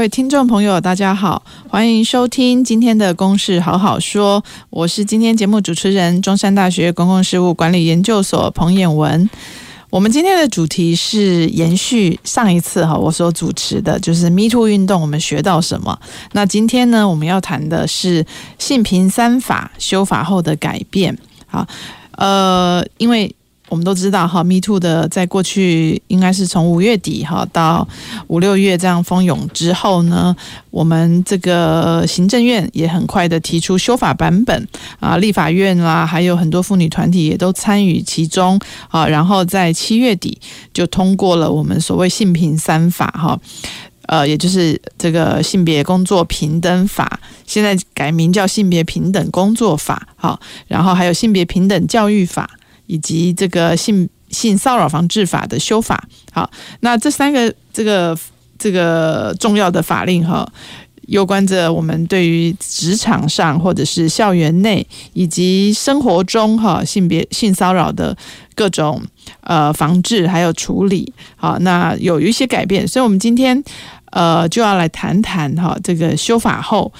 各位听众朋友，大家好，欢迎收听今天的《公事好好说》，我是今天节目主持人，中山大学公共事务管理研究所彭衍文。我们今天的主题是延续上一次哈我所主持的，就是 Me Too 运动，我们学到什么？那今天呢，我们要谈的是性平三法修法后的改变。好，呃，因为。我们都知道哈，Me Too 的在过去应该是从五月底哈到五六月这样蜂拥之后呢，我们这个行政院也很快的提出修法版本啊，立法院啦，还有很多妇女团体也都参与其中啊，然后在七月底就通过了我们所谓性平三法哈，呃，也就是这个性别工作平等法，现在改名叫性别平等工作法，好，然后还有性别平等教育法。以及这个性性骚扰防治法的修法，好，那这三个这个这个重要的法令哈，有关着我们对于职场上或者是校园内以及生活中哈性别性骚扰的各种呃防治还有处理，好，那有一些改变，所以我们今天呃就要来谈谈哈这个修法后。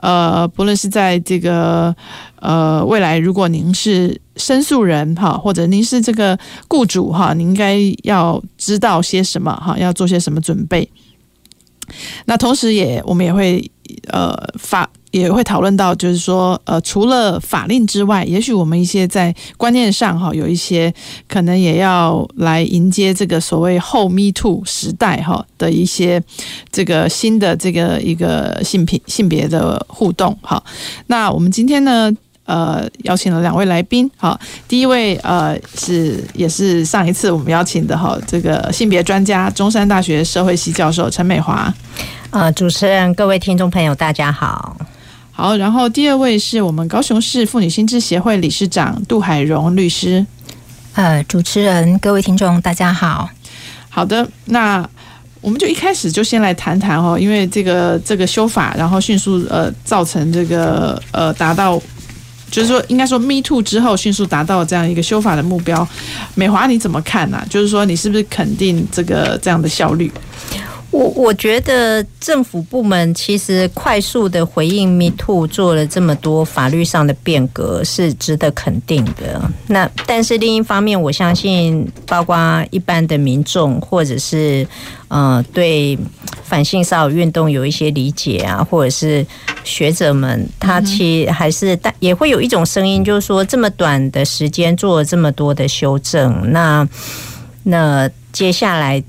呃，不论是在这个呃未来，如果您是申诉人哈，或者您是这个雇主哈，您应该要知道些什么哈，要做些什么准备。那同时也我们也会呃发。也会讨论到，就是说，呃，除了法令之外，也许我们一些在观念上哈，有一些可能也要来迎接这个所谓后 Me Too 时代哈的一些这个新的这个一个性别性别的互动哈。那我们今天呢，呃，邀请了两位来宾好，第一位呃是也是上一次我们邀请的哈，这个性别专家，中山大学社会系教授陈美华。呃，主持人，各位听众朋友，大家好。好，然后第二位是我们高雄市妇女心智协会理事长杜海荣律师。呃，主持人，各位听众，大家好。好的，那我们就一开始就先来谈谈哦，因为这个这个修法，然后迅速呃造成这个呃达到，就是说应该说 Me Too 之后迅速达到这样一个修法的目标。美华你怎么看呢、啊？就是说你是不是肯定这个这样的效率？我我觉得政府部门其实快速的回应 Me Too，做了这么多法律上的变革，是值得肯定的。那但是另一方面，我相信包括一般的民众，或者是呃对反性骚扰运动有一些理解啊，或者是学者们，他其实还是但也会有一种声音，就是说这么短的时间做了这么多的修正，那那接下来。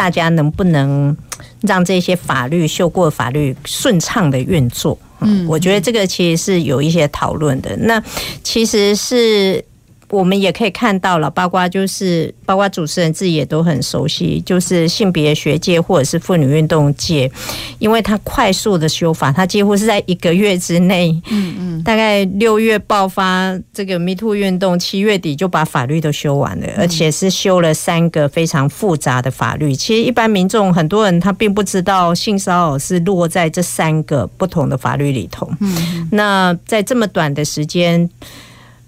大家能不能让这些法律修过法律顺畅的运作？嗯，我觉得这个其实是有一些讨论的。那其实是。我们也可以看到了，包括就是包括主持人自己也都很熟悉，就是性别学界或者是妇女运动界，因为他快速的修法，他几乎是在一个月之内，嗯嗯，大概六月爆发这个 Me Too 运动，七月底就把法律都修完了，而且是修了三个非常复杂的法律。其实一般民众很多人他并不知道性骚扰是落在这三个不同的法律里头。嗯，那在这么短的时间。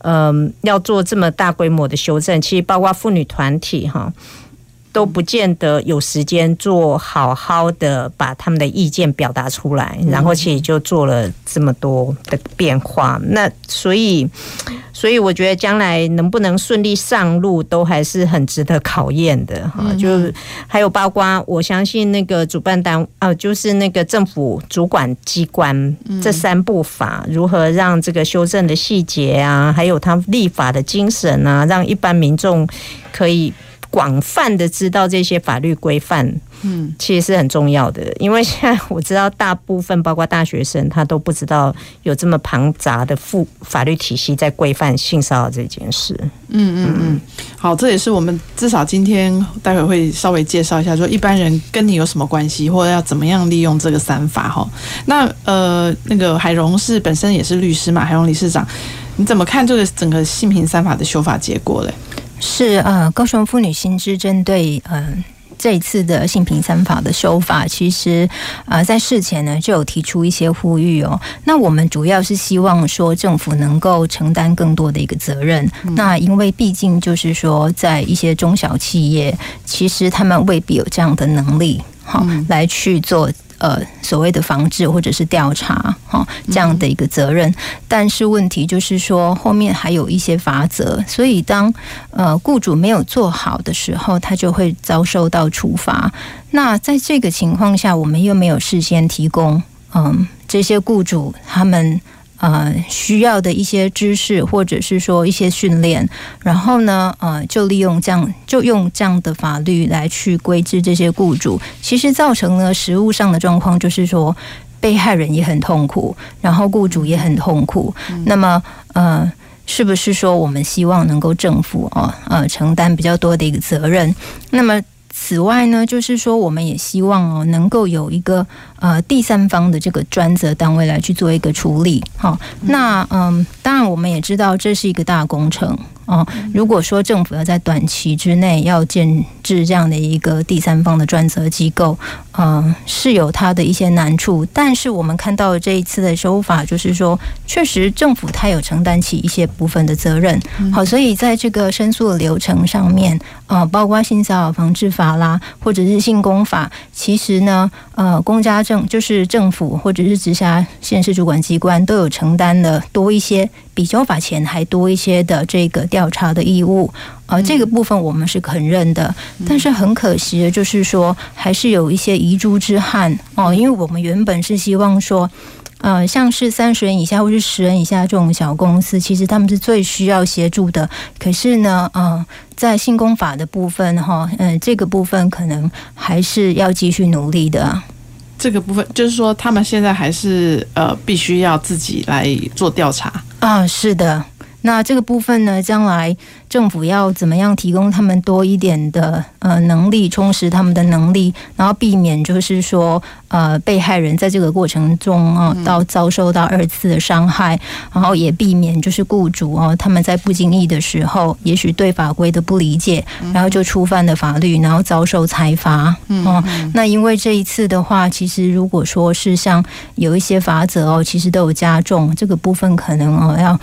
嗯，要做这么大规模的修正，其实包括妇女团体哈，都不见得有时间做好好的把他们的意见表达出来，然后其实就做了这么多的变化。那所以。所以我觉得将来能不能顺利上路，都还是很值得考验的哈。就还有包括，我相信那个主办单啊，就是那个政府主管机关这三部法，如何让这个修正的细节啊，还有他立法的精神啊，让一般民众可以广泛的知道这些法律规范。嗯，其实是很重要的。因为现在我知道大部分包括大学生，他都不知道有这么庞杂的复法律体系在规范性骚扰这件事。嗯嗯嗯，好，这也是我们至少今天待会会稍微介绍一下，说一般人跟你有什么关系，或者要怎么样利用这个三法哈。那呃，那个海荣是本身也是律师嘛，海荣理事长，你怎么看这个整个性平三法的修法结果嘞？是呃，高雄妇女新知针对呃这一次的性平三法的修法，其实呃在事前呢就有提出一些呼吁哦。那我们主要是希望说政府能够承担更多的一个责任。嗯、那因为毕竟就是说，在一些中小企业，其实他们未必有这样的能力，好、嗯、来去做。呃，所谓的防治或者是调查，哈，这样的一个责任，但是问题就是说，后面还有一些罚则，所以当呃雇主没有做好的时候，他就会遭受到处罚。那在这个情况下，我们又没有事先提供，嗯，这些雇主他们。呃，需要的一些知识，或者是说一些训练，然后呢，呃，就利用这样，就用这样的法律来去规制这些雇主，其实造成了实务上的状况，就是说被害人也很痛苦，然后雇主也很痛苦。嗯、那么，呃，是不是说我们希望能够政府啊，呃，承担比较多的一个责任？那么。此外呢，就是说，我们也希望哦，能够有一个呃第三方的这个专责单位来去做一个处理。好，那嗯，当然我们也知道这是一个大工程。哦，如果说政府要在短期之内要建制这样的一个第三方的专责机构，嗯，是有它的一些难处。但是我们看到这一次的修法，就是说，确实政府它有承担起一些部分的责任。好，所以在这个申诉的流程上面，呃，包括性骚扰防治法啦，或者是性工法，其实呢，呃，公家政就是政府或者是直辖县市主管机关都有承担的多一些。比交法前还多一些的这个调查的义务，呃，这个部分我们是肯认的，但是很可惜的就是说，还是有一些遗珠之憾哦，因为我们原本是希望说，呃，像是三十人以下或是十人以下这种小公司，其实他们是最需要协助的，可是呢，呃，在性工法的部分哈，嗯，这个部分可能还是要继续努力的。这个部分就是说，他们现在还是呃，必须要自己来做调查啊，是的。那这个部分呢，将来政府要怎么样提供他们多一点的呃能力，充实他们的能力，然后避免就是说呃被害人在这个过程中啊到遭受到二次的伤害，然后也避免就是雇主哦他们在不经意的时候，也许对法规的不理解，然后就触犯了法律，然后遭受裁罚哦。那因为这一次的话，其实如果说是像有一些法则哦，其实都有加重这个部分，可能哦要。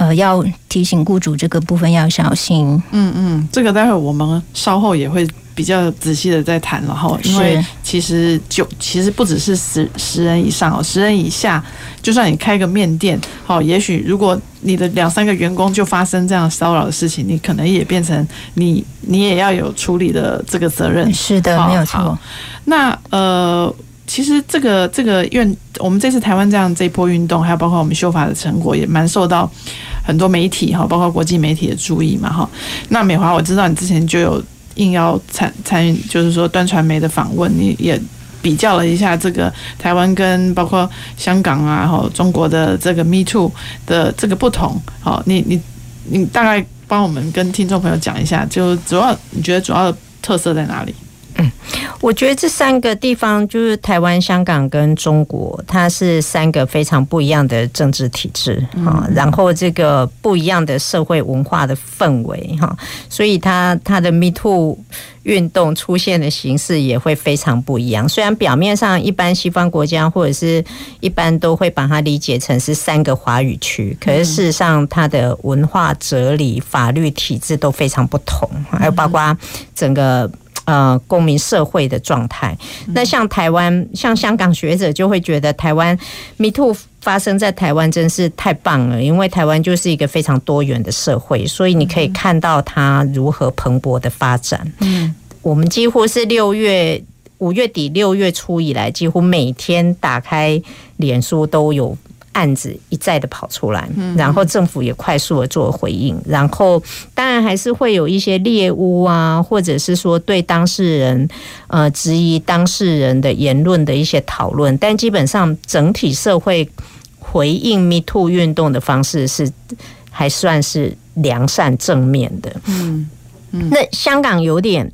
呃，要提醒雇主这个部分要小心。嗯嗯，这个待会我们稍后也会比较仔细的再谈了哈。因为其实就其实不只是十十人以上哦，十人以下，就算你开个面店，好，也许如果你的两三个员工就发生这样骚扰的事情，你可能也变成你你也要有处理的这个责任。是的，没有错。那呃。其实这个这个运，我们这次台湾这样这一波运动，还有包括我们修法的成果，也蛮受到很多媒体哈，包括国际媒体的注意嘛哈。那美华，我知道你之前就有应邀参参与，就是说端传媒的访问，你也比较了一下这个台湾跟包括香港啊，哈中国的这个 Me Too 的这个不同。好，你你你大概帮我们跟听众朋友讲一下，就主要你觉得主要的特色在哪里？嗯，我觉得这三个地方就是台湾、香港跟中国，它是三个非常不一样的政治体制哈，然后这个不一样的社会文化的氛围哈，所以它它的 Me Too 运动出现的形式也会非常不一样。虽然表面上一般西方国家或者是一般都会把它理解成是三个华语区，可是事实上它的文化、哲理、法律体制都非常不同，还有包括整个。呃，公民社会的状态。那像台湾，像香港学者就会觉得台湾 Me Too 发生在台湾真是太棒了，因为台湾就是一个非常多元的社会，所以你可以看到它如何蓬勃的发展。嗯，我们几乎是六月五月底六月初以来，几乎每天打开脸书都有。案子一再的跑出来，然后政府也快速的做回应，然后当然还是会有一些猎巫啊，或者是说对当事人呃质疑当事人的言论的一些讨论，但基本上整体社会回应 Me Too 运动的方式是还算是良善正面的。嗯嗯，那香港有点。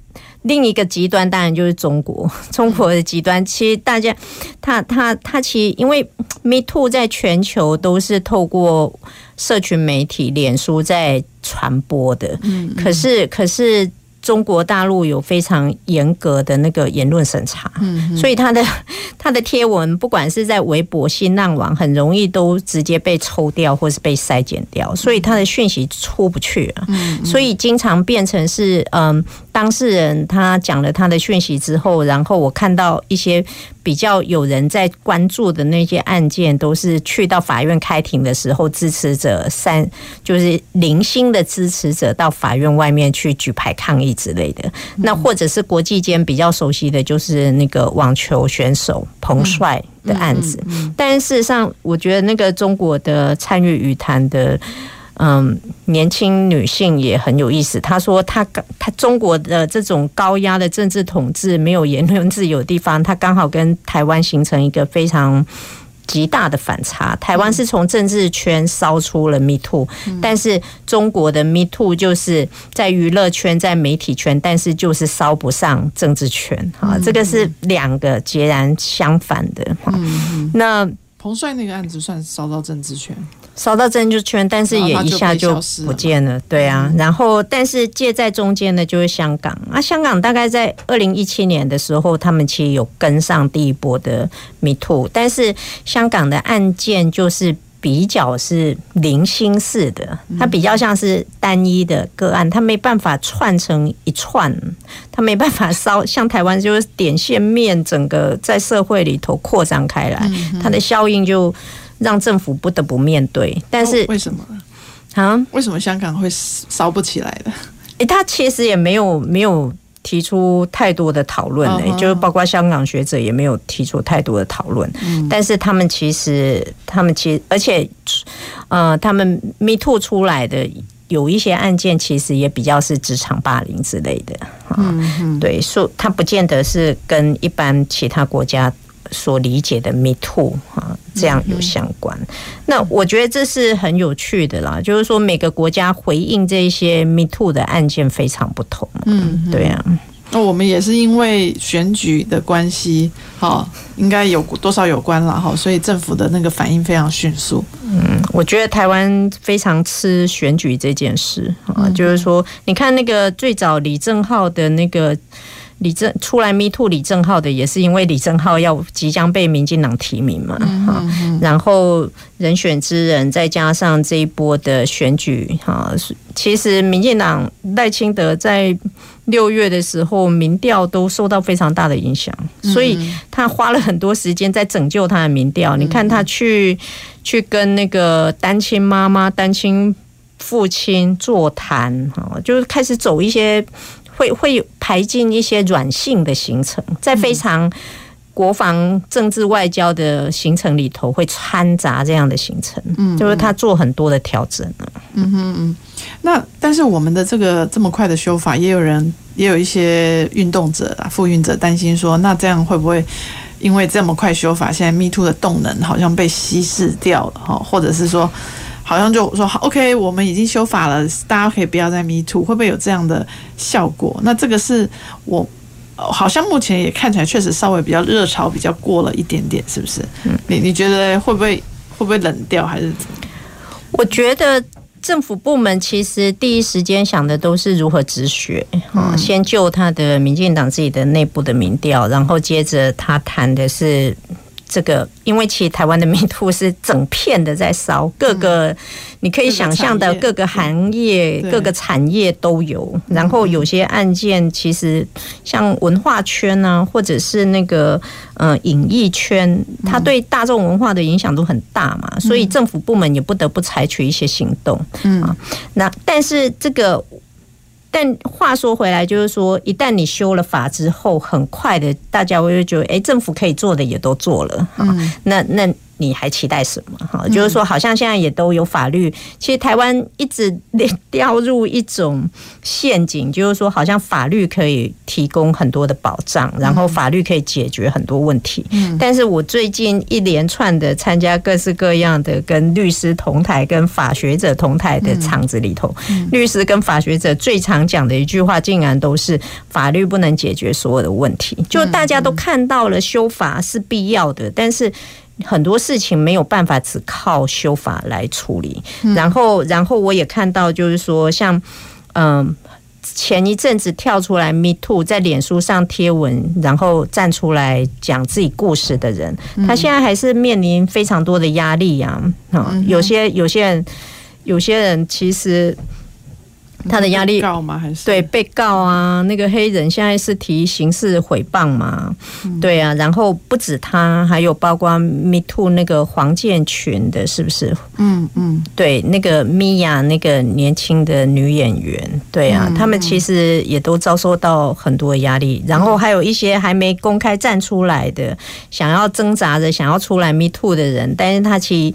另一个极端当然就是中国，中国的极端其实大家，他他他其实因为 Me Too 在全球都是透过社群媒体、脸书在传播的，嗯，可是可是。中国大陆有非常严格的那个言论审查，所以他的 他的贴文不管是在微博、新浪网，很容易都直接被抽掉或是被筛减掉，所以他的讯息出不去了，所以经常变成是嗯，当事人他讲了他的讯息之后，然后我看到一些。比较有人在关注的那些案件，都是去到法院开庭的时候，支持者三就是零星的支持者到法院外面去举牌抗议之类的。那或者是国际间比较熟悉的就是那个网球选手彭帅的案子。但事实上，我觉得那个中国的参与羽坛的。嗯，年轻女性也很有意思。她说她：“她她中国的这种高压的政治统治，没有言论自由的地方，她刚好跟台湾形成一个非常极大的反差。台湾是从政治圈烧出了 Me Too，但是中国的 Me Too 就是在娱乐圈、在媒体圈，但是就是烧不上政治圈。啊，这个是两个截然相反的。那彭帅那个案子算烧到政治圈。”烧到政治圈，但是也一下就不见了。对啊，然后但是介在中间的就是香港啊。香港大概在二零一七年的时候，他们其实有跟上第一波的 Me Too，但是香港的案件就是比较是零星式的，它比较像是单一的个案，它没办法串成一串，它没办法烧像台湾就是点线面，整个在社会里头扩张开来，它的效应就。让政府不得不面对，但是为什么啊？为什么香港会烧不起来的？哎、欸，他其实也没有没有提出太多的讨论诶，uh huh. 就是包括香港学者也没有提出太多的讨论。嗯，但是他们其实，他们其实，而且，呃，他们 Me Too 出来的有一些案件，其实也比较是职场霸凌之类的。嗯哼，对，说他不见得是跟一般其他国家。所理解的 Me Too 啊，这样有相关。那我觉得这是很有趣的啦，就是说每个国家回应这些 Me Too 的案件非常不同。嗯，对啊。那我们也是因为选举的关系，哈，应该有多少有关了哈，所以政府的那个反应非常迅速。嗯，我觉得台湾非常吃选举这件事啊，就是说，你看那个最早李正浩的那个。李正出来 Me Too 李正浩的也是因为李正浩要即将被民进党提名嘛，哈、嗯，嗯、然后人选之人再加上这一波的选举，哈，其实民进党赖清德在六月的时候民调都受到非常大的影响，所以他花了很多时间在拯救他的民调。你看他去去跟那个单亲妈妈、单亲父亲座谈，哈，就是开始走一些。会会排进一些软性的行程，在非常国防、政治、外交的行程里头，会掺杂这样的行程，嗯，就是他做很多的调整。嗯哼嗯，那但是我们的这个这么快的修法，也有人也有一些运动者啊、复运者担心说，那这样会不会因为这么快修法，现在 Me Too 的动能好像被稀释掉了哈？或者是说？好像就说好，OK，我们已经修法了，大家可以不要再 Me Too，会不会有这样的效果？那这个是我好像目前也看起来确实稍微比较热潮比较过了一点点，是不是？嗯，你你觉得会不会会不会冷掉还是？我觉得政府部门其实第一时间想的都是如何止血啊，嗯、先救他的民进党自己的内部的民调，然后接着他谈的是。这个，因为其实台湾的迷途是整片的在烧，各个你可以想象的各个行业、各个产业都有。然后有些案件其实像文化圈呢，或者是那个呃影艺圈，它对大众文化的影响都很大嘛，所以政府部门也不得不采取一些行动。嗯，那但是这个。但话说回来，就是说，一旦你修了法之后，很快的，大家会觉得，哎，政府可以做的也都做了，嗯，那那你还期待什么？哈，就是说，好像现在也都有法律。其实台湾一直掉入一种陷阱，就是说，好像法律可以提供很多的保障，然后法律可以解决很多问题。但是我最近一连串的参加各式各样的跟律师同台、跟法学者同台的场子里头，律师跟法学者最常讲的一句话，竟然都是法律不能解决所有的问题。就大家都看到了修法是必要的，但是。很多事情没有办法只靠修法来处理，然后，然后我也看到，就是说，像嗯，前一阵子跳出来 Me Too 在脸书上贴文，然后站出来讲自己故事的人，他现在还是面临非常多的压力呀。啊，有些有些人，有些人其实。他的压力告吗？还是对被告啊？那个黑人现在是提刑事诽谤嘛？对啊，然后不止他，还有包括 Me Too 那个黄建群的，是不是？嗯嗯，对，那个米娅那个年轻的女演员，对啊，他们其实也都遭受到很多压力。然后还有一些还没公开站出来的，想要挣扎着想要出来 Me Too 的人，但是他其实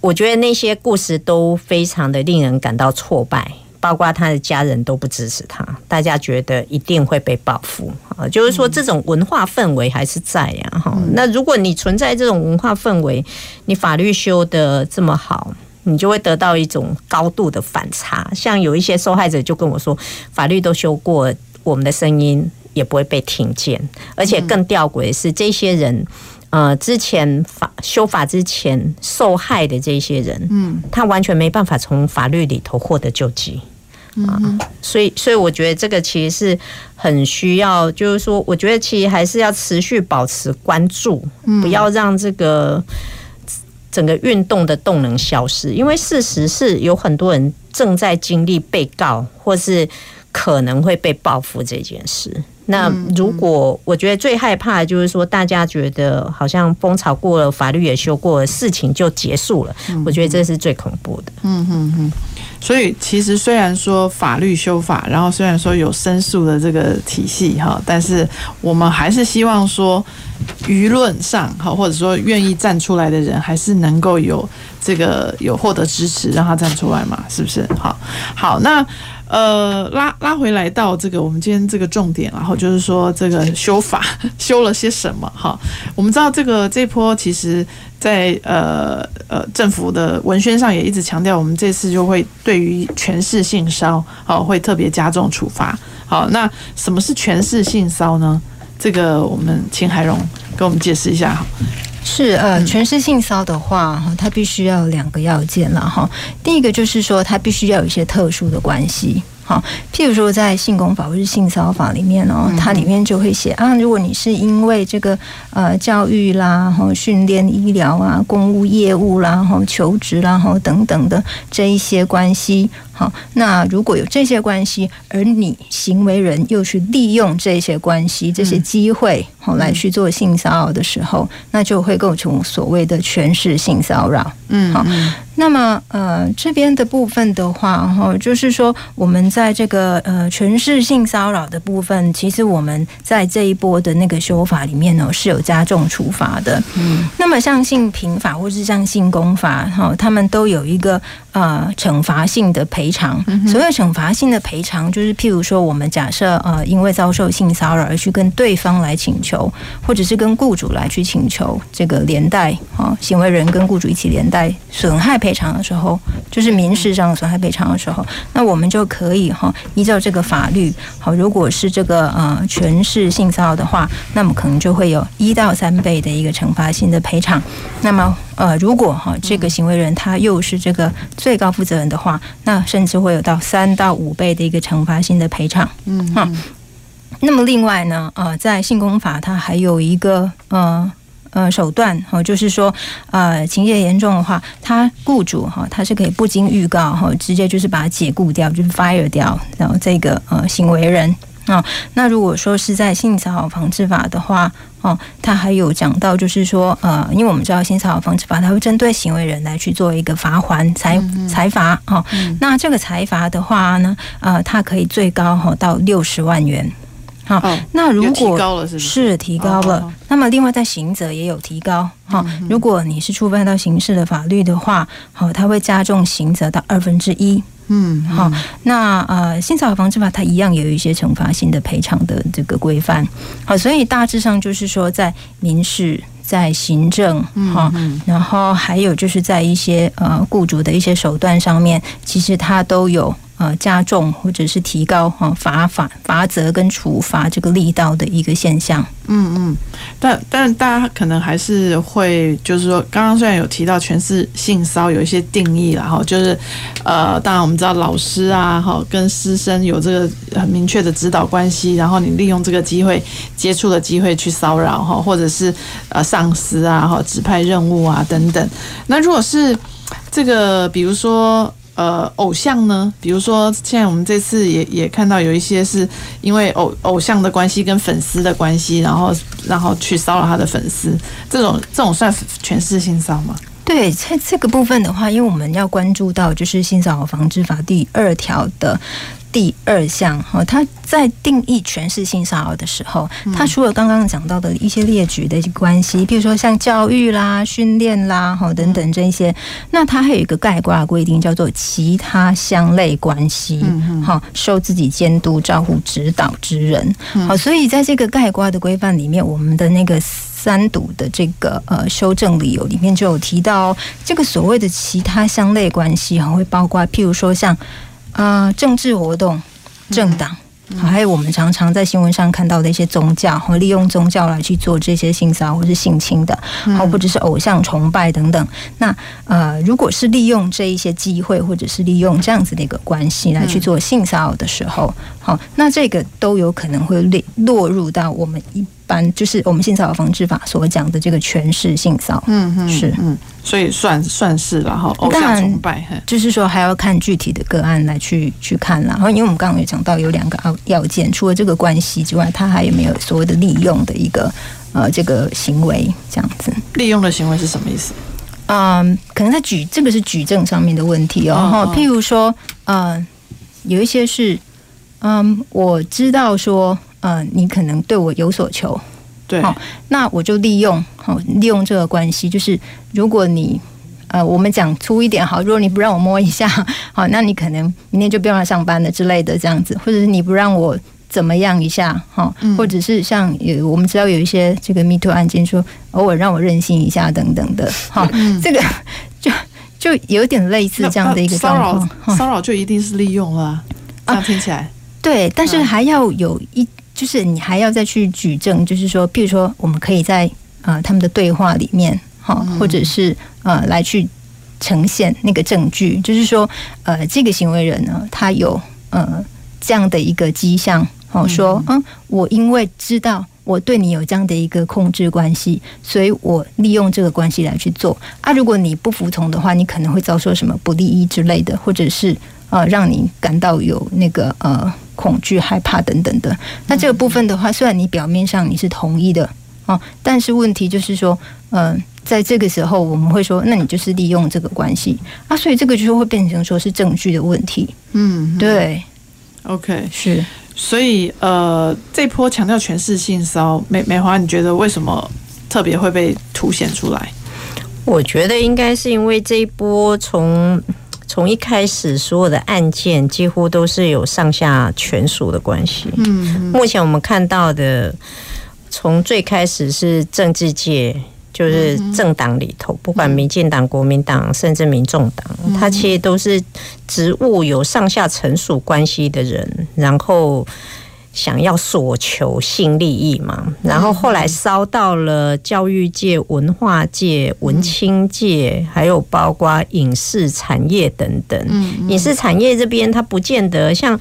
我觉得那些故事都非常的令人感到挫败。包括他的家人都不支持他，大家觉得一定会被报复啊，就是说这种文化氛围还是在呀哈。那如果你存在这种文化氛围，你法律修的这么好，你就会得到一种高度的反差。像有一些受害者就跟我说，法律都修过，我们的声音也不会被听见，而且更吊诡的是，这些人。呃，之前法修法之前受害的这些人，嗯，他完全没办法从法律里头获得救济，啊，所以，所以我觉得这个其实是很需要，就是说，我觉得其实还是要持续保持关注，不要让这个整个运动的动能消失，因为事实是有很多人正在经历被告或是可能会被报复这件事。那如果我觉得最害怕的就是说，大家觉得好像风潮过了，法律也修过了，事情就结束了。我觉得这是最恐怖的。嗯嗯嗯。所以其实虽然说法律修法，然后虽然说有申诉的这个体系哈，但是我们还是希望说舆论上哈，或者说愿意站出来的人，还是能够有这个有获得支持，让他站出来嘛，是不是？好，好，那。呃，拉拉回来到这个我们今天这个重点，然后就是说这个修法 修了些什么哈？我们知道这个这波其实在，呃呃政府的文宣上也一直强调，我们这次就会对于权势性骚扰会特别加重处罚。好，那什么是权势性骚呢？这个我们请海蓉给我们解释一下。是呃，全是性骚的话，哈，它必须要有两个要件了哈。第一个就是说，它必须要有一些特殊的关系。好，譬如说在性工法或是性骚法里面哦，它里面就会写啊，如果你是因为这个呃教育啦、哈训练、医疗啊、公务业务啦、哈求职啦、哈等等的这一些关系，好，那如果有这些关系，而你行为人又去利用这些关系、这些机会，好来去做性骚扰的时候，那就会构成所谓的权势性骚扰。嗯，好。那么，呃，这边的部分的话，哈，就是说，我们在这个呃权势性骚扰的部分，其实我们在这一波的那个修法里面呢，是有加重处罚的。嗯，那么像性平法或是像性工法，哈，他们都有一个呃惩罚性的赔偿。所谓惩罚性的赔偿，就是譬如说，我们假设呃因为遭受性骚扰而去跟对方来请求，或者是跟雇主来去请求这个连带啊行为人跟雇主一起连带损害赔。偿的时候，就是民事上的损害赔偿的时候，那我们就可以哈依照这个法律，好，如果是这个呃全是性骚扰的话，那么可能就会有一到三倍的一个惩罚性的赔偿。那么呃，如果哈这个行为人他又是这个最高负责人的话，那甚至会有到三到五倍的一个惩罚性的赔偿。嗯，哈。那么另外呢，呃，在性工法它还有一个呃。呃，手段哈，就是说，呃，情节严重的话，他雇主哈，他是可以不经预告哈，直接就是把他解雇掉，就是 fire 掉，然后这个呃行为人啊。那如果说是在性骚扰防治法的话，哦，他还有讲到，就是说，呃，因为我们知道新骚扰防治法，它会针对行为人来去做一个罚还财财罚哈。那这个财罚的话呢，呃，它可以最高哈到六十万元。好，哦、那如果提高了是是？是提高了，哦、那么另外在刑责也有提高。好、嗯，如果你是触犯到刑事的法律的话，好，它会加重刑责到二分之一。嗯，好，那呃，性骚扰防治法它一样有一些惩罚性的赔偿的这个规范。好，所以大致上就是说，在民事、在行政，哈、嗯，然后还有就是在一些呃雇主的一些手段上面，其实它都有。呃，加重或者是提高哈罚法罚则跟处罚这个力道的一个现象。嗯嗯，但但大家可能还是会，就是说，刚刚虽然有提到全是性骚有一些定义了，哈，就是呃，当然我们知道老师啊，哈，跟师生有这个很明确的指导关系，然后你利用这个机会接触的机会去骚扰哈，或者是呃上司啊，哈，指派任务啊等等。那如果是这个，比如说。呃，偶像呢？比如说，现在我们这次也也看到有一些是因为偶偶像的关系跟粉丝的关系，然后然后去骚扰他的粉丝，这种这种算全是性骚吗？对，在这个部分的话，因为我们要关注到就是《性骚扰防治法》第二条的。第二项哈，他在定义全是性骚扰的时候，他除了刚刚讲到的一些列举的关系，比如说像教育啦、训练啦，哈等等这些，那他还有一个概括规定，叫做其他相类关系，哈，受自己监督、照顾、指导之人，好，所以在这个概括的规范里面，我们的那个三读的这个呃修正理由里面就有提到，这个所谓的其他相类关系哈，会包括譬如说像。啊、呃，政治活动、政党，还有我们常常在新闻上看到的一些宗教，和利用宗教来去做这些性骚扰或是性侵的，好，或者是偶像崇拜等等。那呃，如果是利用这一些机会，或者是利用这样子的一个关系来去做性骚扰的时候，好，那这个都有可能会落落入到我们一。般就是我们性骚扰防治法所讲的这个权势性骚扰，嗯嗯，是嗯，所以算算是了哈。偶像崇拜，就是说还要看具体的个案来去去看啦。然后因为我们刚刚有讲到有两个要要件，除了这个关系之外，他还有没有所谓的利用的一个呃这个行为这样子？利用的行为是什么意思？嗯，可能在举这个是举证上面的问题哦。哦譬如说，呃，有一些是，嗯，我知道说。呃，你可能对我有所求，对，好，那我就利用，好，利用这个关系，就是如果你，呃，我们讲粗一点，好，如果你不让我摸一下，好，那你可能明天就不用来上班了之类的，这样子，或者是你不让我怎么样一下，哈，或者是像有我们知道有一些这个 Me Too 案件，说偶尔让我任性一下等等的，哈，这个就就有点类似这样的一个骚扰，骚扰就一定是利用了，这样听起来，啊，对，但是还要有一。就是你还要再去举证，就是说，譬如说，我们可以在呃他们的对话里面，哈，或者是呃来去呈现那个证据，就是说，呃，这个行为人呢，他有呃这样的一个迹象，好说，嗯，我因为知道我对你有这样的一个控制关系，所以我利用这个关系来去做啊。如果你不服从的话，你可能会遭受什么不利益之类的，或者是呃让你感到有那个呃。恐惧、害怕等等的，那这个部分的话，虽然你表面上你是同意的哦，但是问题就是说，嗯，在这个时候我们会说，那你就是利用这个关系啊，所以这个就会变成说是证据的问题。嗯，对，OK，是，所以呃，这波强调权势性骚，美美华，你觉得为什么特别会被凸显出来？我觉得应该是因为这一波从。从一开始，所有的案件几乎都是有上下权属的关系。嗯，目前我们看到的，从最开始是政治界，就是政党里头，不管民进党、国民党，甚至民众党，他其实都是职务有上下成属关系的人，然后。想要索求性利益嘛，然后后来烧到了教育界、文化界、文青界，还有包括影视产业等等。影视产业这边，它不见得像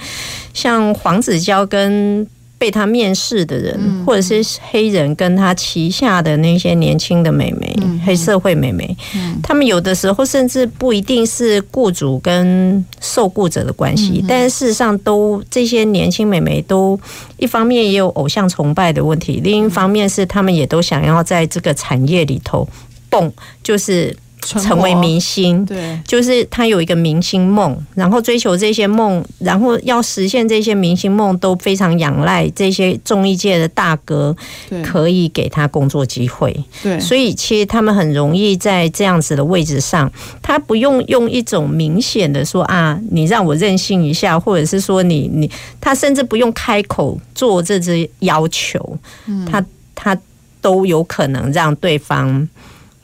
像黄子佼跟。被他面试的人，或者是黑人跟他旗下的那些年轻的美眉，黑社会美眉，他们有的时候甚至不一定是雇主跟受雇者的关系，但是事实上都这些年轻美眉都一方面也有偶像崇拜的问题，另一方面是他们也都想要在这个产业里头蹦，就是成为明星，对，就是他有一个明星梦，然后追求这些梦，然后要实现这些明星梦，都非常仰赖这些综艺界的大哥，可以给他工作机会。对，所以其实他们很容易在这样子的位置上，他不用用一种明显的说啊，你让我任性一下，或者是说你你，他甚至不用开口做这只要求，他他都有可能让对方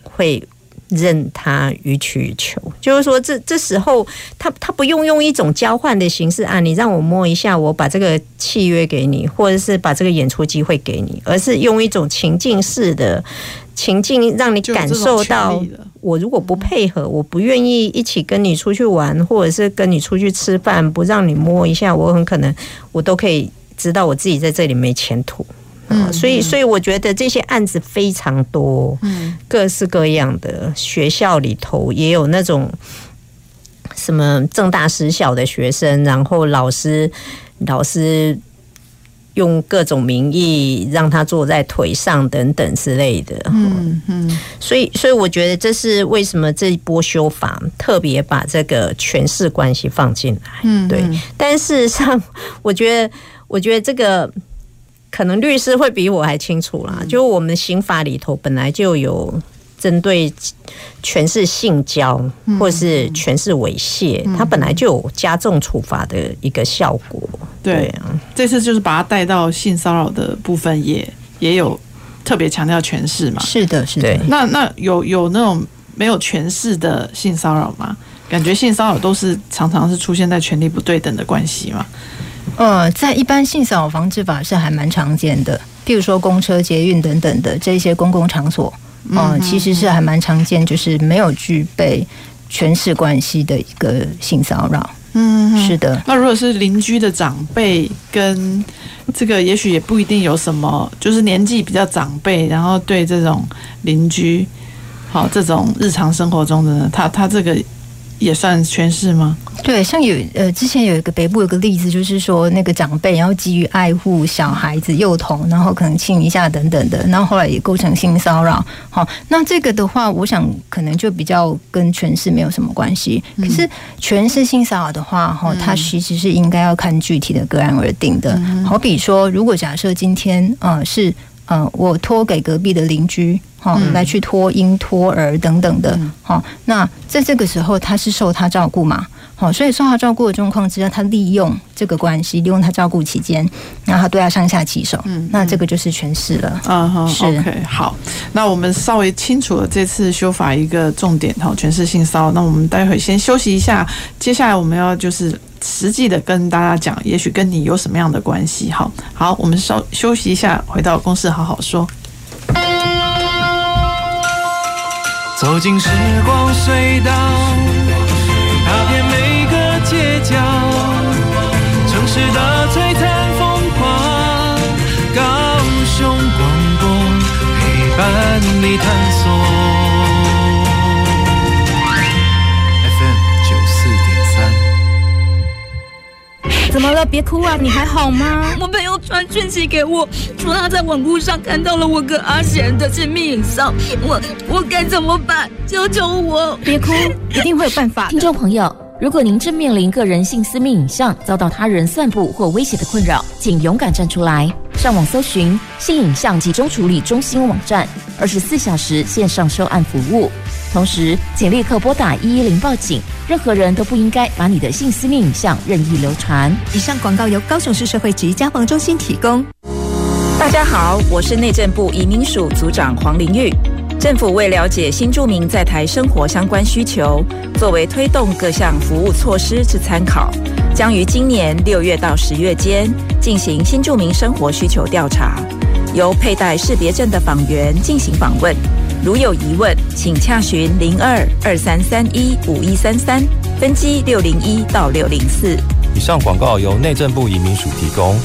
会。任他予取予求，就是说这，这这时候他他不用用一种交换的形式啊，你让我摸一下，我把这个契约给你，或者是把这个演出机会给你，而是用一种情境式的情境，让你感受到，我如果不配合，我不愿意一起跟你出去玩，或者是跟你出去吃饭，不让你摸一下，我很可能我都可以知道我自己在这里没前途。嗯，所以，所以我觉得这些案子非常多，嗯，各式各样的学校里头也有那种什么正大实小的学生，然后老师老师用各种名义让他坐在腿上等等之类的，嗯嗯，所以，所以我觉得这是为什么这一波修法特别把这个权势关系放进来，嗯，对。但事实上，我觉得，我觉得这个。可能律师会比我还清楚啦。就我们刑法里头本来就有针对权势性交或是权势猥亵，它本来就有加重处罚的一个效果。对啊，这次就是把它带到性骚扰的部分，也也有特别强调权势嘛。是的，是的。那那有有那种没有权势的性骚扰吗？感觉性骚扰都是常常是出现在权力不对等的关系嘛。呃，在一般性骚扰防治法是还蛮常见的，譬如说公车、捷运等等的这些公共场所，嗯、呃，其实是还蛮常见，就是没有具备权势关系的一个性骚扰。嗯，是的。那如果是邻居的长辈跟这个，也许也不一定有什么，就是年纪比较长辈，然后对这种邻居，好，这种日常生活中的呢，他他这个。也算权势吗？对，像有呃，之前有一个北部有个例子，就是说那个长辈，然后基于爱护小孩子幼童，然后可能亲一下等等的，然后后来也构成性骚扰。好，那这个的话，我想可能就比较跟权势没有什么关系。可是权势性骚扰的话，哈，它其实是应该要看具体的个案而定的。好比说，如果假设今天呃是呃我托给隔壁的邻居。好，来去托婴、托儿等等的。好，那在这个时候，他是受他照顾嘛？好，所以受他照顾的状况之下，他利用这个关系，利用他照顾期间，然后他对他上下其手。嗯，那这个就是诠释了。嗯哼，是 OK。好，那我们稍微清楚了这次修法一个重点哈，诠释性骚扰。那我们待会先休息一下，接下来我们要就是实际的跟大家讲，也许跟你有什么样的关系？好，好，我们稍休息一下，回到公司好好说。走进时光隧道，怎么了？别哭啊！你还好吗？我朋友传讯息给我，说他在网络上看到了我跟阿贤的亲密影像，我我该怎么办？救救我！别哭，一定会有办法。听众朋友，如果您正面临个人性私密影像遭到他人散布或威胁的困扰，请勇敢站出来，上网搜寻性影像集中处理中心网站，二十四小时线上收案服务。同时，请立刻拨打一一零报警。任何人都不应该把你的性私密影像任意流传。以上广告由高雄市社会局家防中心提供。大家好，我是内政部移民署组长黄玲玉。政府为了解新住民在台生活相关需求，作为推动各项服务措施之参考，将于今年六月到十月间进行新住民生活需求调查，由佩戴识别证的访员进行访问。如有疑问，请洽询零二二三三一五一三三分机六零一到六零四。以上广告由内政部移民署提供。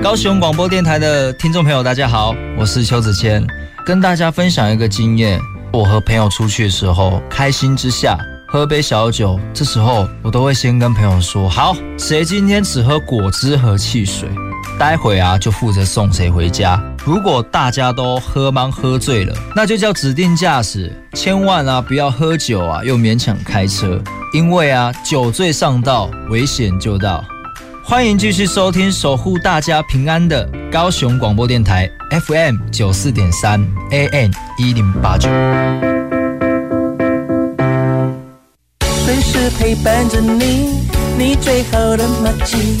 高雄广播电台的听众朋友，大家好，我是邱子谦，跟大家分享一个经验。我和朋友出去的时候，开心之下喝杯小酒，这时候我都会先跟朋友说：好，谁今天只喝果汁和汽水？待会啊就负责送谁回家。如果大家都喝茫喝醉了，那就叫指定驾驶，千万啊不要喝酒啊又勉强开车，因为啊酒醉上道，危险就到。欢迎继续收听守护大家平安的高雄广播电台 FM 九四点三 AM 一零八九。随时陪伴着你，你最好的默契，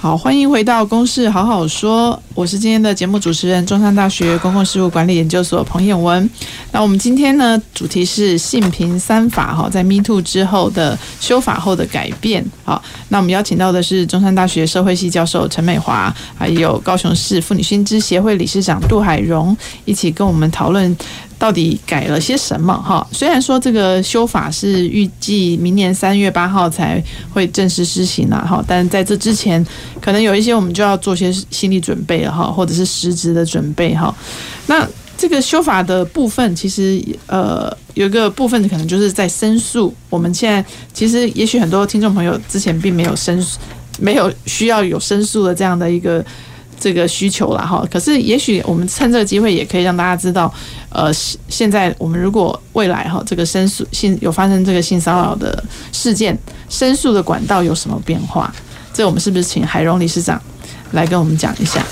好欢迎回到《公事好好说》，我是今天的节目主持人，中山大学公共事务管理研究所彭彦文。那我们今天呢，主题是性平三法哈，在 Me Too 之后的修法后的改变。好，那我们邀请到的是中山大学社会系教授陈美华，还有高雄市妇女新知协会理事长杜海荣，一起跟我们讨论。到底改了些什么？哈，虽然说这个修法是预计明年三月八号才会正式施行了哈，但在这之前，可能有一些我们就要做些心理准备了哈，或者是实质的准备哈。那这个修法的部分，其实呃有一个部分可能就是在申诉。我们现在其实也许很多听众朋友之前并没有申诉，没有需要有申诉的这样的一个。这个需求了哈，可是也许我们趁这个机会，也可以让大家知道，呃，现在我们如果未来哈，这个申诉性有发生这个性骚扰的事件，申诉的管道有什么变化？这我们是不是请海荣理事长来跟我们讲一下？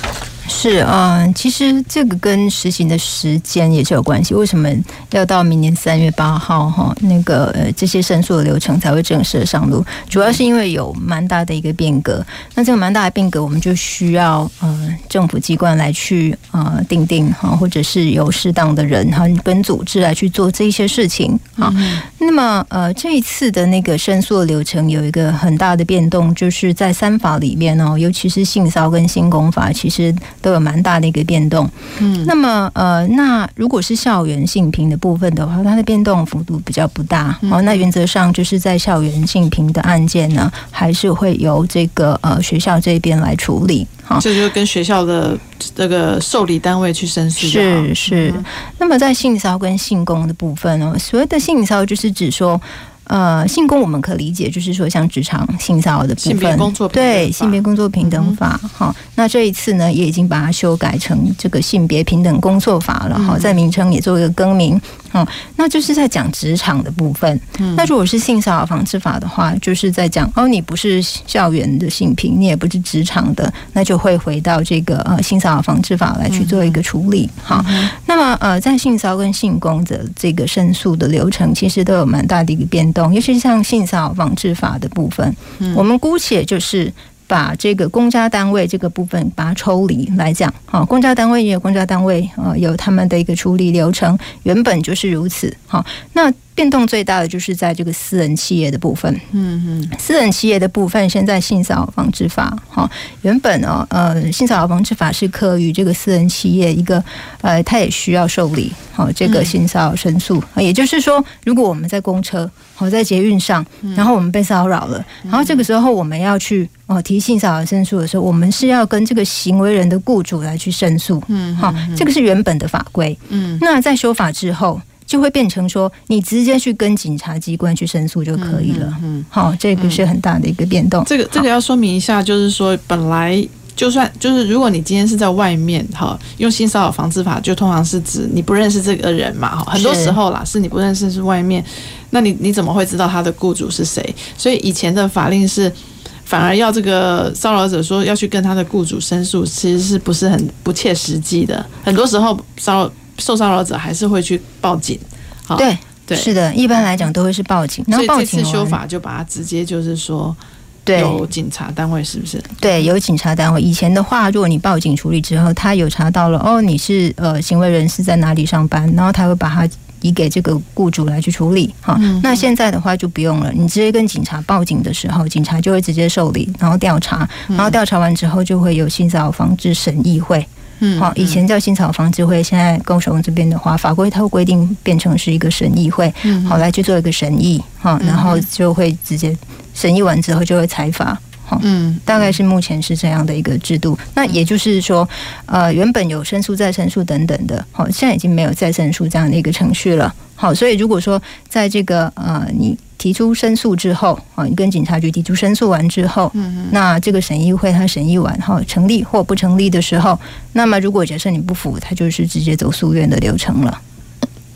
是，嗯，其实这个跟实行的时间也是有关系。为什么要到明年三月八号哈？那个呃，这些申诉的流程才会正式的上路？主要是因为有蛮大的一个变革。那这个蛮大的变革，我们就需要呃政府机关来去呃定定哈，或者是有适当的人哈跟组织来去做这一些事情啊。那么呃这一次的那个申诉流程有一个很大的变动，就是在三法里面哦，尤其是性骚跟性工法，其实。都有蛮大的一个变动，嗯，那么呃，那如果是校园性平的部分的话，它的变动幅度比较不大哦。那原则上就是在校园性平的案件呢，还是会由这个呃学校这边来处理，好，这就跟学校的这个受理单位去申诉。是是。那么在性骚跟性工的部分呢，所谓的性骚就是指说。呃，性工我们可理解，就是说像职场性骚扰的部分，工作对性别工作平等法，好、嗯，那这一次呢，也已经把它修改成这个性别平等工作法了，哈、嗯，在名称也做一个更名，嗯，那就是在讲职场的部分。嗯，那如果是性骚扰防治法的话，就是在讲哦，你不是校园的性平，你也不是职场的，那就会回到这个呃性骚扰防治法来去做一个处理，哈、嗯。那么呃，在性骚跟性工的这个申诉的流程，其实都有蛮大的一个变动。尤其是像性骚扰防治法的部分，嗯，我们姑且就是把这个公家单位这个部分把它抽离来讲，好，公家单位也有公家单位呃有他们的一个处理流程，原本就是如此，好，那。变动最大的就是在这个私人企业的部分。嗯嗯，私人企业的部分，现在性骚扰防治法哈，原本哦呃，性骚扰防治法是课与这个私人企业一个呃，他也需要受理好这个性骚扰申诉。也就是说，如果我们在公车好在捷运上，然后我们被骚扰了，然后这个时候我们要去哦提性骚扰申诉的时候，我们是要跟这个行为人的雇主来去申诉。嗯，好，这个是原本的法规。嗯，那在修法之后。就会变成说，你直接去跟警察机关去申诉就可以了。嗯，好，这个是很大的一个变动。这个这个要说明一下，就是说，本来就算就是如果你今天是在外面哈，用性骚扰防治法，就通常是指你不认识这个人嘛。哈，很多时候啦，是你不认识是外面，那你你怎么会知道他的雇主是谁？所以以前的法令是反而要这个骚扰者说要去跟他的雇主申诉，其实是不是很不切实际的？很多时候骚扰。受骚扰者还是会去报警，对对，是的，一般来讲都会是报警。然后这次修法就把它直接就是说，对，有警察单位是不是？对，有警察单位。以前的话，如果你报警处理之后，他有查到了哦，你是呃行为人是在哪里上班，然后他会把他。移给这个雇主来去处理哈。那现在的话就不用了，你直接跟警察报警的时候，警察就会直接受理，然后调查，然后调查完之后就会有性骚扰防治审议会。嗯，好，以前叫性骚扰防治会，现在高雄这边的话，法规它会规定变成是一个审议会，好来去做一个审议哈，然后就会直接审议完之后就会裁罚。嗯，大概是目前是这样的一个制度。那也就是说，呃，原本有申诉、再申诉等等的，好，现在已经没有再申诉这样的一个程序了。好，所以如果说在这个呃，你提出申诉之后，啊，你跟警察局提出申诉完之后，嗯，那这个审议会他审议完哈，成立或不成立的时候，那么如果假设你不服，他就是直接走诉愿的流程了。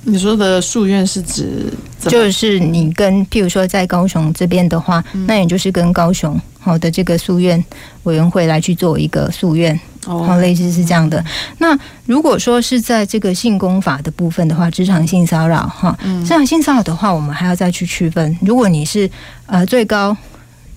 你说的诉愿是指，就是你跟譬如说在高雄这边的话，那也就是跟高雄好的这个诉愿委员会来去做一个诉愿，哦，类似是这样的。那如果说是在这个性工法的部分的话，职场性骚扰哈，职场性骚扰的话，我们还要再去区分。如果你是呃最高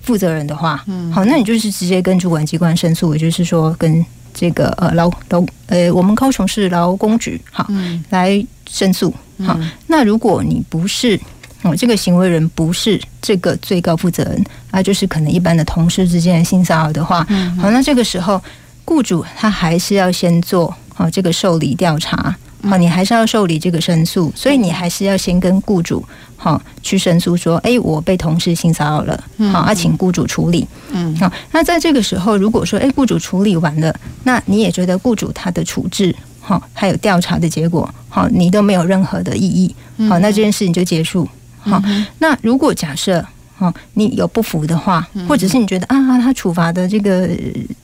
负责人的话，嗯，好，那你就是直接跟主管机关申诉，也就是说跟这个呃劳劳呃我们高雄市劳工局好来。申诉，好。那如果你不是哦，这个行为人不是这个最高负责人，啊，就是可能一般的同事之间的性骚扰的话，好，那这个时候雇主他还是要先做好这个受理调查，好，你还是要受理这个申诉，所以你还是要先跟雇主好去申诉说，哎，我被同事性骚扰了，好，要请雇主处理，嗯，好，那在这个时候，如果说哎，雇主处理完了，那你也觉得雇主他的处置。好，还有调查的结果，好，你都没有任何的异议，好，那这件事情就结束。好，那如果假设，好，你有不服的话，或者是你觉得啊，他处罚的这个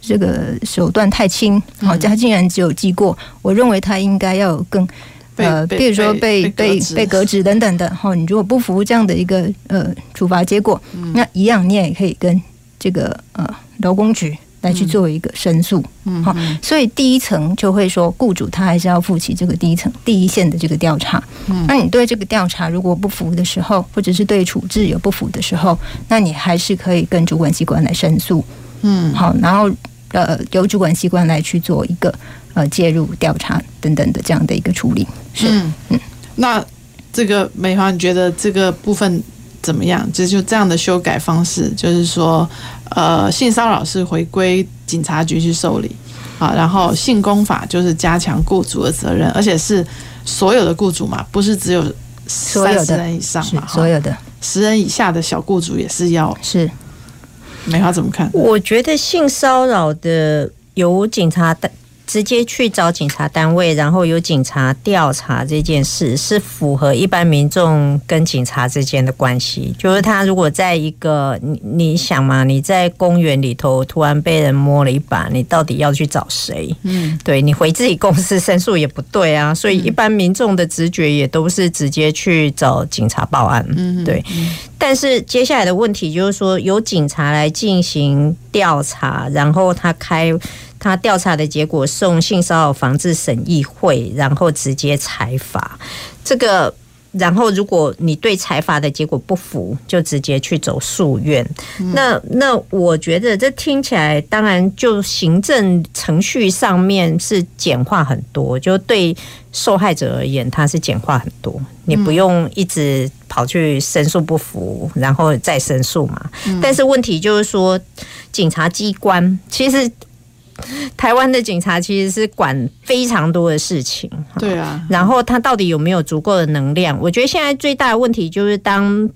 这个手段太轻，好，他竟然只有记过，我认为他应该要有更呃，比如说被被被革职等等的，哈，你如果不服这样的一个呃处罚结果，那一样你也可以跟这个呃劳工局。来去做一个申诉，嗯，好，所以第一层就会说，雇主他还是要负起这个第一层第一线的这个调查。嗯，那你对这个调查如果不服的时候，或者是对处置有不服的时候，那你还是可以跟主管机关来申诉。嗯，好，然后呃由主管机关来去做一个呃介入调查等等的这样的一个处理。是，嗯，嗯，那这个美华，你觉得这个部分？怎么样？这就这样的修改方式，就是说，呃，性骚扰是回归警察局去受理啊，然后性工法就是加强雇主的责任，而且是所有的雇主嘛，不是只有三十人以上嘛，所有的十人以下的小雇主也是要。是，没他怎么看？我觉得性骚扰的有警察带。直接去找警察单位，然后由警察调查这件事，是符合一般民众跟警察之间的关系。就是他如果在一个你你想嘛，你在公园里头突然被人摸了一把，你到底要去找谁？嗯，对，你回自己公司申诉也不对啊。所以一般民众的直觉也都是直接去找警察报案。嗯，对。但是接下来的问题就是说，由警察来进行调查，然后他开。他调查的结果送性骚扰防治审议会，然后直接裁罚。这个，然后如果你对裁罚的结果不服，就直接去走诉愿。嗯、那那我觉得这听起来，当然就行政程序上面是简化很多，就对受害者而言，它是简化很多。你不用一直跑去申诉不服，然后再申诉嘛。嗯、但是问题就是说，警察机关其实。台湾的警察其实是管非常多的事情，对啊。然后他到底有没有足够的能量？我觉得现在最大的问题就是，当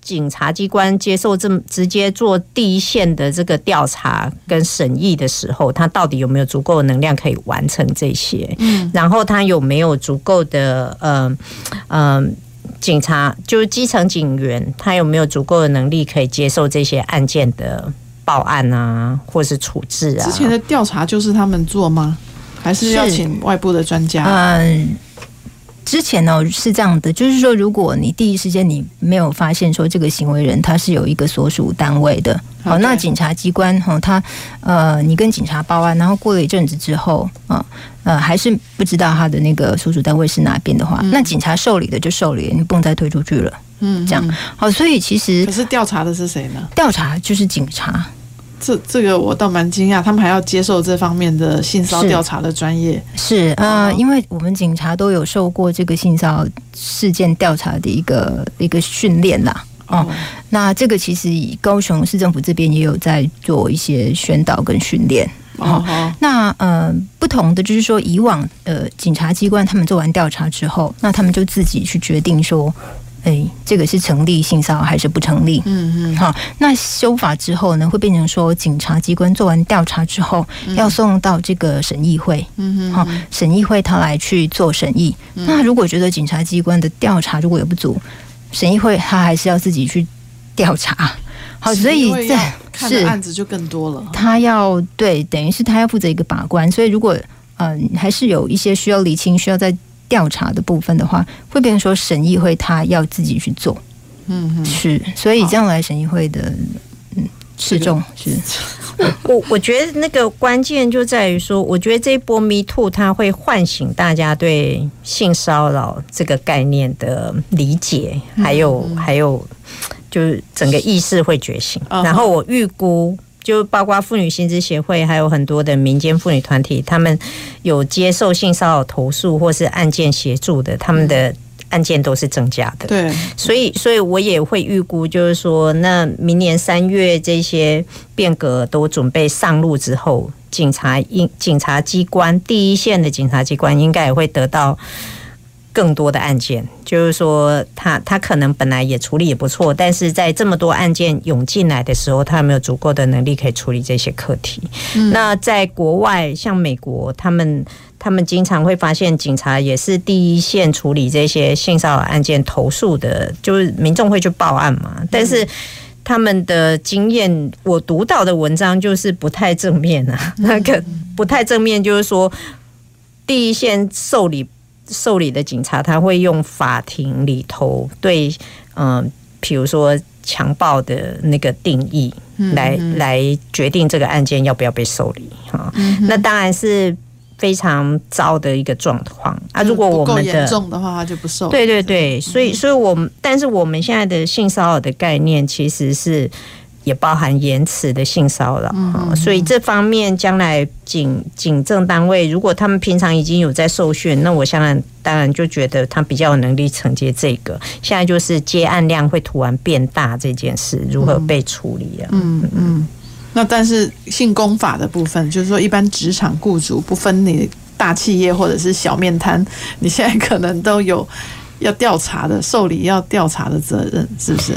警察机关接受这么直接做第一线的这个调查跟审议的时候，他到底有没有足够的能量可以完成这些？嗯。然后他有没有足够的呃呃警察，就是基层警员，他有没有足够的能力可以接受这些案件的？报案啊，或是处置啊？之前的调查就是他们做吗？还是要请外部的专家？嗯，之前呢是这样的，就是说，如果你第一时间你没有发现说这个行为人他是有一个所属单位的，好，那警察机关哈，他呃，你跟警察报案，然后过了一阵子之后啊，呃，还是不知道他的那个所属单位是哪边的话，那警察受理的就受理，你不能再推出去了。嗯，这样好，所以其实可是调查的是谁呢？调查就是警察，这这个我倒蛮惊讶，他们还要接受这方面的性骚调查的专业。是，是呃，因为我们警察都有受过这个性骚事件调查的一个一个训练啦。哦，哦，那这个其实高雄市政府这边也有在做一些宣导跟训练。哦，哦，那呃，不同的就是说，以往呃，警察机关他们做完调查之后，那他们就自己去决定说。哎，这个是成立性骚扰还是不成立？嗯嗯，好，那修法之后呢，会变成说，警察机关做完调查之后，要送到这个审议会，嗯嗯，好，审议会他来去做审议。那如果觉得警察机关的调查如果有不足，审议会他还是要自己去调查。好，所以这看案子就更多了。他要对，等于是他要负责一个把关。所以如果嗯，还是有一些需要厘清，需要在。调查的部分的话，会变成说审议会他要自己去做，嗯嗯，是，所以这样来审议会的嗯示众是。我我觉得那个关键就在于说，我觉得这一波 Me Too 它会唤醒大家对性骚扰这个概念的理解，还有还有就是整个意识会觉醒，然后我预估。就包括妇女薪资协会，还有很多的民间妇女团体，他们有接受性骚扰投诉或是案件协助的，他们的案件都是增加的。对，所以，所以我也会预估，就是说，那明年三月这些变革都准备上路之后，警察应警察机关第一线的警察机关应该也会得到。更多的案件，就是说他他可能本来也处理也不错，但是在这么多案件涌进来的时候，他有没有足够的能力可以处理这些课题？嗯、那在国外，像美国，他们他们经常会发现，警察也是第一线处理这些性骚扰案件投诉的，就是民众会去报案嘛。但是他们的经验，我读到的文章就是不太正面啊，那个不太正面，就是说第一线受理。受理的警察，他会用法庭里头对，嗯、呃，比如说强暴的那个定义来，来决定这个案件要不要被受理哈。嗯、那当然是非常糟的一个状况啊。如果我们的严重的话，他就不受理。对对对，所以所以我们，但是我们现在的性骚扰的概念其实是。也包含言辞的性骚扰，嗯，所以这方面将来警警政单位，如果他们平常已经有在受训，那我当然当然就觉得他比较有能力承接这个。现在就是接案量会突然变大这件事，如何被处理啊？嗯嗯，嗯。那但是性工法的部分，就是说一般职场雇主不分你大企业或者是小面摊，你现在可能都有要调查的受理要调查的责任，是不是？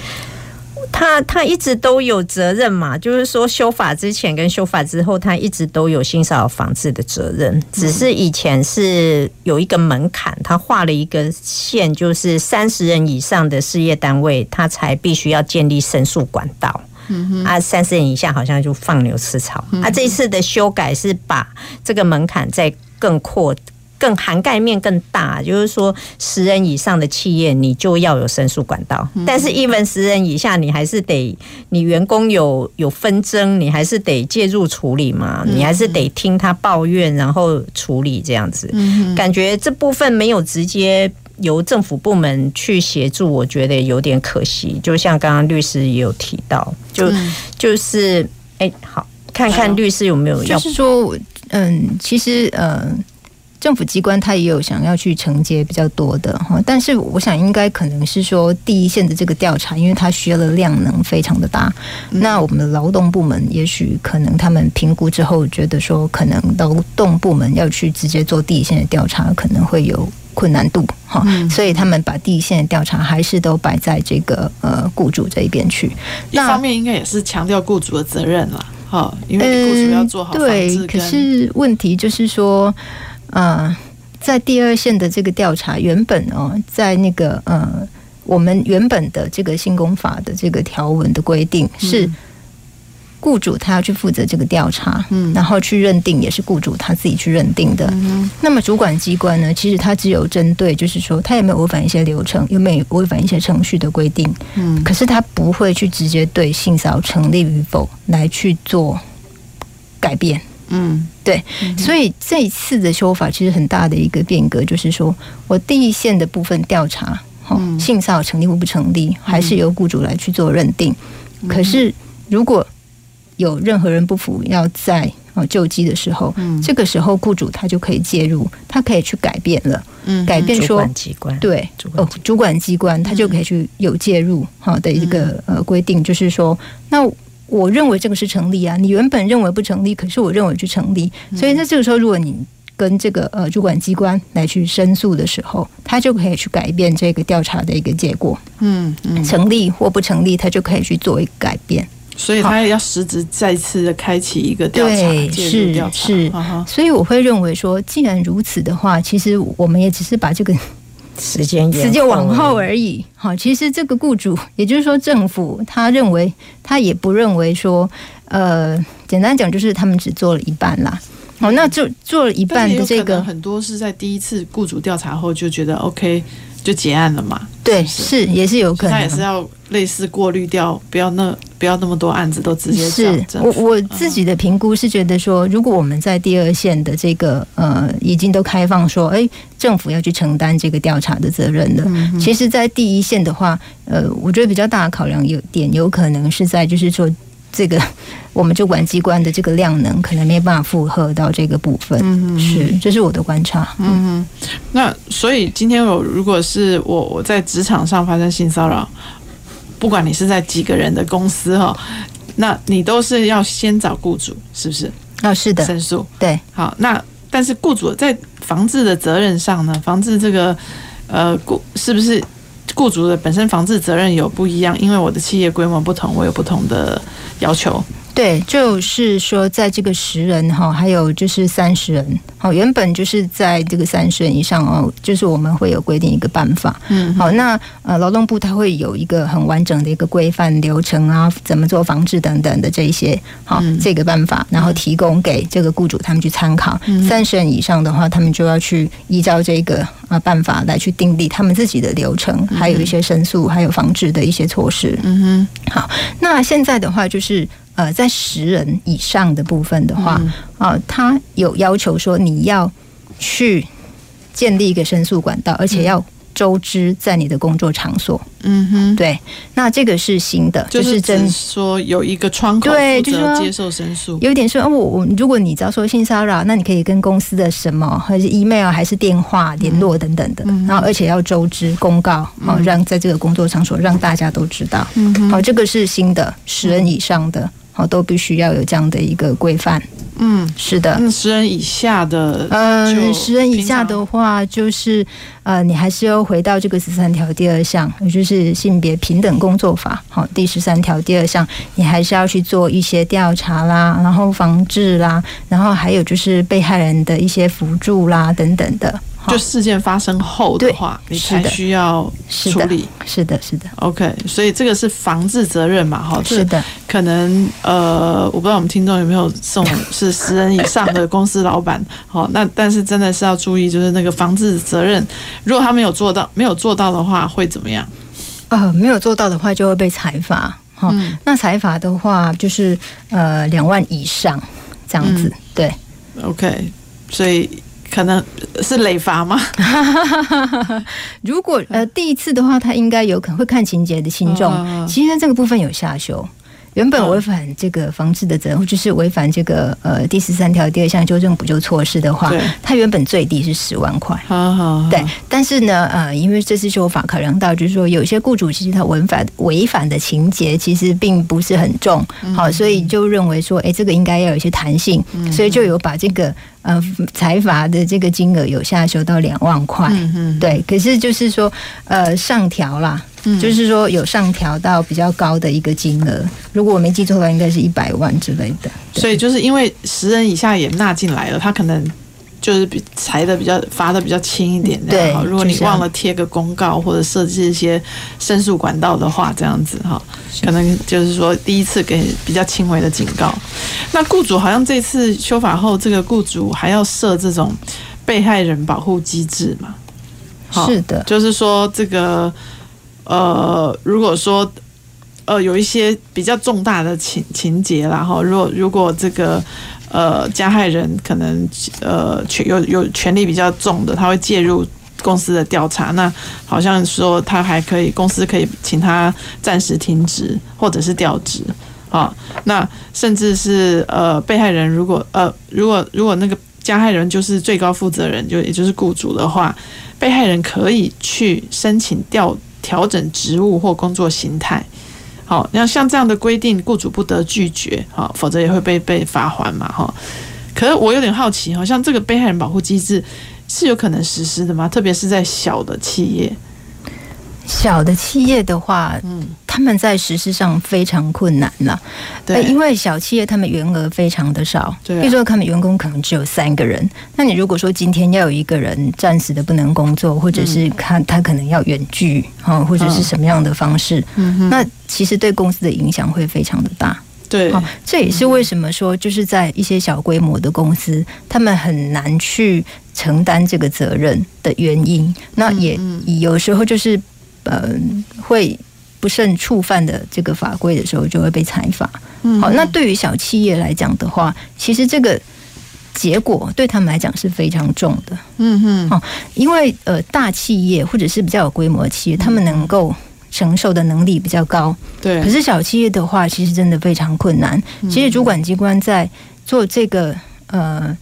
他他一直都有责任嘛，就是说修法之前跟修法之后，他一直都有性骚扰防治的责任。只是以前是有一个门槛，他画了一个线，就是三十人以上的事业单位，他才必须要建立申诉管道。嗯哼，啊，三十人以下好像就放牛吃草。啊，这一次的修改是把这个门槛再更扩。更涵盖面更大，就是说十人以上的企业，你就要有申诉管道。但是，even 十人以下，你还是得，你员工有有纷争，你还是得介入处理嘛，你还是得听他抱怨，然后处理这样子。感觉这部分没有直接由政府部门去协助，我觉得有点可惜。就像刚刚律师也有提到，就就是，哎，好，看看律师有没有要，就是说，嗯，其实，嗯。政府机关他也有想要去承接比较多的哈，但是我想应该可能是说第一线的这个调查，因为它需要的量能非常的大。那我们的劳动部门也许可能他们评估之后觉得说，可能劳动部门要去直接做第一线的调查，可能会有困难度哈，所以他们把第一线的调查还是都摆在这个呃雇主这一边去。一方面应该也是强调雇主的责任了哈，因为雇主要做好。对，可是问题就是说。呃，在第二线的这个调查，原本哦，在那个呃，我们原本的这个性工法的这个条文的规定是，雇主他要去负责这个调查，嗯，然后去认定也是雇主他自己去认定的。嗯，那么主管机关呢，其实他只有针对，就是说他有没有违反一些流程，有没有违反一些程序的规定，嗯，可是他不会去直接对性骚扰成立与否来去做改变。嗯，对，所以这一次的修法其实很大的一个变革，就是说我第一线的部分调查，哈，性骚扰成立或不成立，还是由雇主来去做认定。可是如果有任何人不服要在哦救济的时候，嗯，这个时候雇主他就可以介入，他可以去改变了，嗯，改变说主管机关对哦，主管机关他就可以去有介入好的一个呃规定，就是说那。我认为这个是成立啊，你原本认为不成立，可是我认为去成立，所以在这个时候，如果你跟这个呃主管机关来去申诉的时候，他就可以去改变这个调查的一个结果，嗯嗯，成立或不成立，他就可以去做一个改变，所以他也要实质再次的开启一个调查，对，是是，所以我会认为说，既然如此的话，其实我们也只是把这个。时间时间往后而已，好，其实这个雇主，也就是说政府，他认为他也不认为说，呃，简单讲就是他们只做了一半啦，好，那就做了一半的这个，很多是在第一次雇主调查后就觉得 OK。就结案了嘛？对，是，也是有可能，他也是要类似过滤掉，不要那不要那么多案子都直接是。我我自己的评估是觉得说，如果我们在第二线的这个呃已经都开放说，哎，政府要去承担这个调查的责任了。嗯、其实，在第一线的话，呃，我觉得比较大的考量有点有可能是在就是说。这个我们主管机关的这个量能可能没办法负荷到这个部分，嗯，是，这是我的观察。嗯，那所以今天我如果是我我在职场上发生性骚扰，不管你是在几个人的公司哈，那你都是要先找雇主，是不是？啊、哦，是的，申诉。对，好，那但是雇主在防治的责任上呢？防治这个呃雇是不是？雇主的本身防治责任有不一样，因为我的企业规模不同，我有不同的要求。对，就是说，在这个十人哈，还有就是三十人，好，原本就是在这个三十人以上哦，就是我们会有规定一个办法，嗯，好，那呃，劳动部它会有一个很完整的一个规范流程啊，怎么做防治等等的这一些，好，这个办法，然后提供给这个雇主他们去参考。三十人以上的话，他们就要去依照这个啊办法来去订立他们自己的流程，还有一些申诉，还有防治的一些措施。嗯哼，好，那现在的话就是。呃，在十人以上的部分的话，啊、嗯，他、呃、有要求说你要去建立一个申诉管道，而且要周知在你的工作场所。嗯哼，对，那这个是新的，就是真说有一个窗口，对，就是接受申诉。有点说，哦，我我如果你只要说性骚扰，那你可以跟公司的什么，还是 email 还是电话联络等等的，嗯、然后而且要周知公告，好、嗯，让在这个工作场所让大家都知道。嗯哼，好，这个是新的，十人以上的。哦，都必须要有这样的一个规范。嗯，是的。那十人以下的，呃，十人以下的话，就是呃，你还是要回到这个十三条第二项，也就是性别平等工作法。好，第十三条第二项，你还是要去做一些调查啦，然后防治啦，然后还有就是被害人的一些辅助啦等等的。就事件发生后的话，你才需要处理。是的，是的。OK，所以这个是防治责任嘛？哈，是的。可能呃，我不知道我们听众有没有这种是十人以上的公司老板。好，那但是真的是要注意，就是那个防治责任，如果他没有做到，没有做到的话，会怎么样？呃，没有做到的话，就会被裁罚。哈、嗯，那裁罚的话，就是呃两万以上这样子。嗯、对，OK，所以。可能是累罚吗？如果呃第一次的话，他应该有可能会看情节的轻重。其实这个部分有下修。原本违反这个防治的责任，就是违反这个呃第十三条第二项纠正补救措施的话，它原本最低是十万块。好好。对，但是呢，呃，因为这次修法考量到，就是说有些雇主其实他违反违反的情节其实并不是很重，好，所以就认为说，哎，这个应该要有一些弹性，所以就有把这个。呃，裁罚的这个金额有下修到两万块，嗯嗯，对。可是就是说，呃，上调啦，嗯，就是说有上调到比较高的一个金额。如果我没记错的话，应该是一百万之类的。所以就是因为十人以下也纳进来了，他可能。就是比裁的比较罚的比较轻一点，对。如果你忘了贴个公告或者设置一些申诉管道的话，这样子哈，可能就是说第一次给比较轻微的警告。那雇主好像这次修法后，这个雇主还要设这种被害人保护机制嘛？是的，就是说这个呃，如果说呃有一些比较重大的情情节，然后如果如果这个。呃，加害人可能呃权有有权力比较重的，他会介入公司的调查。那好像说他还可以，公司可以请他暂时停职或者是调职。啊。那甚至是呃，被害人如果呃，如果如果那个加害人就是最高负责人，就也就是雇主的话，被害人可以去申请调调整职务或工作形态。好，那像这样的规定，雇主不得拒绝，好，否则也会被被罚还嘛，哈。可是我有点好奇，好像这个被害人保护机制是有可能实施的吗？特别是在小的企业。小的企业的话，嗯，他们在实施上非常困难了，对，因为小企业他们员额非常的少，对，比如说他们员工可能只有三个人，那你如果说今天要有一个人暂时的不能工作，或者是他他可能要远距啊，或者是什么样的方式，嗯，那其实对公司的影响会非常的大，对，好，这也是为什么说就是在一些小规模的公司，他们很难去承担这个责任的原因，那也有时候就是。呃，会不慎触犯的这个法规的时候，就会被裁罚。好，那对于小企业来讲的话，其实这个结果对他们来讲是非常重的。嗯哼，哦，因为呃，大企业或者是比较有规模的企业，他们能够承受的能力比较高。对，可是小企业的话，其实真的非常困难。其实主管机关在做这个呃。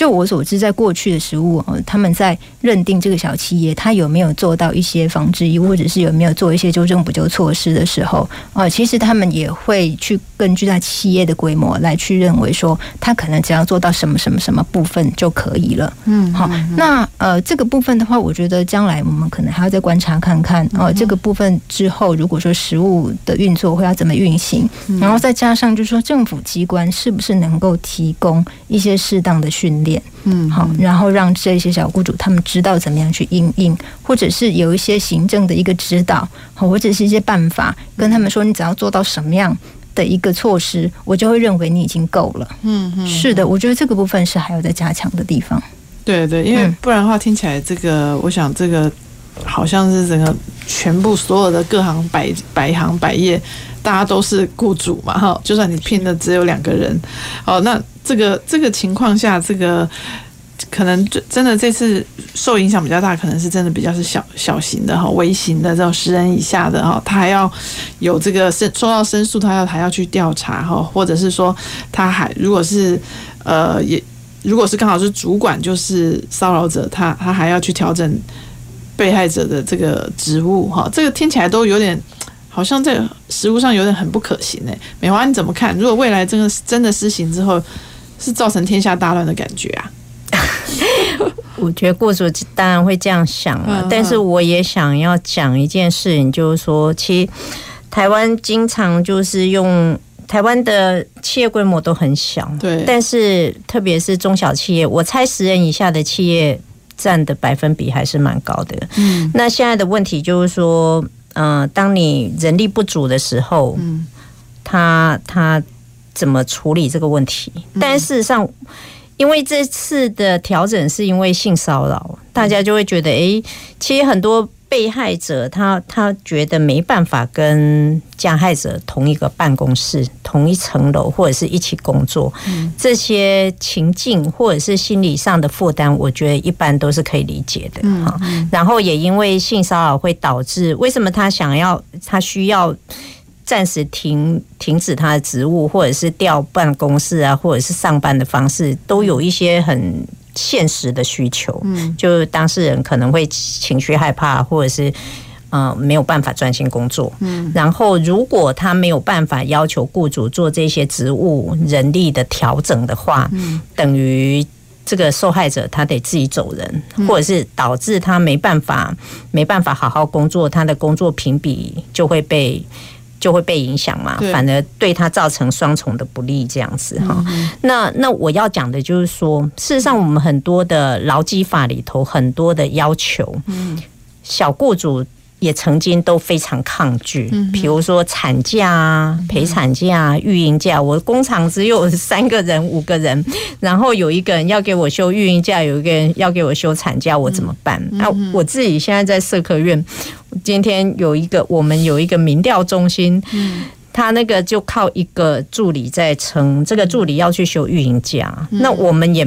就我所知，在过去的实务，他们在认定这个小企业他有没有做到一些防治义务，或者是有没有做一些纠正补救措施的时候，啊，其实他们也会去根据在企业的规模来去认为说，他可能只要做到什么什么什么部分就可以了。嗯，好，那呃，这个部分的话，我觉得将来我们可能还要再观察看看哦，这个部分之后，如果说食物的运作会要怎么运行，然后再加上就是说政府机关是不是能够提供一些适当的训练。嗯，好，然后让这些小雇主他们知道怎么样去应应，或者是有一些行政的一个指导，或者是一些办法，跟他们说，你只要做到什么样的一个措施，我就会认为你已经够了。嗯嗯，是的，我觉得这个部分是还有在加强的地方。对对，因为不然的话，听起来这个，我想这个好像是整个全部所有的各行百百行百业，大家都是雇主嘛，哈，就算你聘的只有两个人，哦，那。这个这个情况下，这个可能真的这次受影响比较大，可能是真的比较是小小型的哈，微型的这种十人以下的哈，他还要有这个申收到申诉，他要还要去调查哈，或者是说他还如果是呃也如果是刚好是主管就是骚扰者，他他还要去调整被害者的这个职务哈，这个听起来都有点。好像在实物上有点很不可行诶，美华你怎么看？如果未来真的真的施行之后，是造成天下大乱的感觉啊？我觉得雇主当然会这样想了，但是我也想要讲一件事情，就是说，其实台湾经常就是用台湾的企业规模都很小，对，但是特别是中小企业，我猜十人以下的企业占的百分比还是蛮高的。嗯，那现在的问题就是说。嗯、呃，当你人力不足的时候，嗯，他他怎么处理这个问题？但事实上，因为这次的调整是因为性骚扰，大家就会觉得，哎，其实很多。被害者他他觉得没办法跟加害者同一个办公室、同一层楼或者是一起工作，嗯，这些情境或者是心理上的负担，我觉得一般都是可以理解的哈。然后也因为性骚扰会导致，为什么他想要他需要暂时停停止他的职务，或者是调办公室啊，或者是上班的方式，都有一些很。现实的需求，嗯，就当事人可能会情绪害怕，或者是呃没有办法专心工作，嗯，然后如果他没有办法要求雇主做这些职务人力的调整的话，嗯，等于这个受害者他得自己走人，或者是导致他没办法没办法好好工作，他的工作评比就会被。就会被影响嘛，反而对他造成双重的不利，这样子哈。那那我要讲的就是说，事实上我们很多的劳基法里头很多的要求，小雇主。也曾经都非常抗拒，比如说产假啊、陪产假、育婴假。我工厂只有三个人、五个人，然后有一个人要给我休育婴假，有一个人要给我休产假，我怎么办？那我自己现在在社科院，今天有一个我们有一个民调中心，他那个就靠一个助理在撑，这个助理要去休育婴假，那我们也。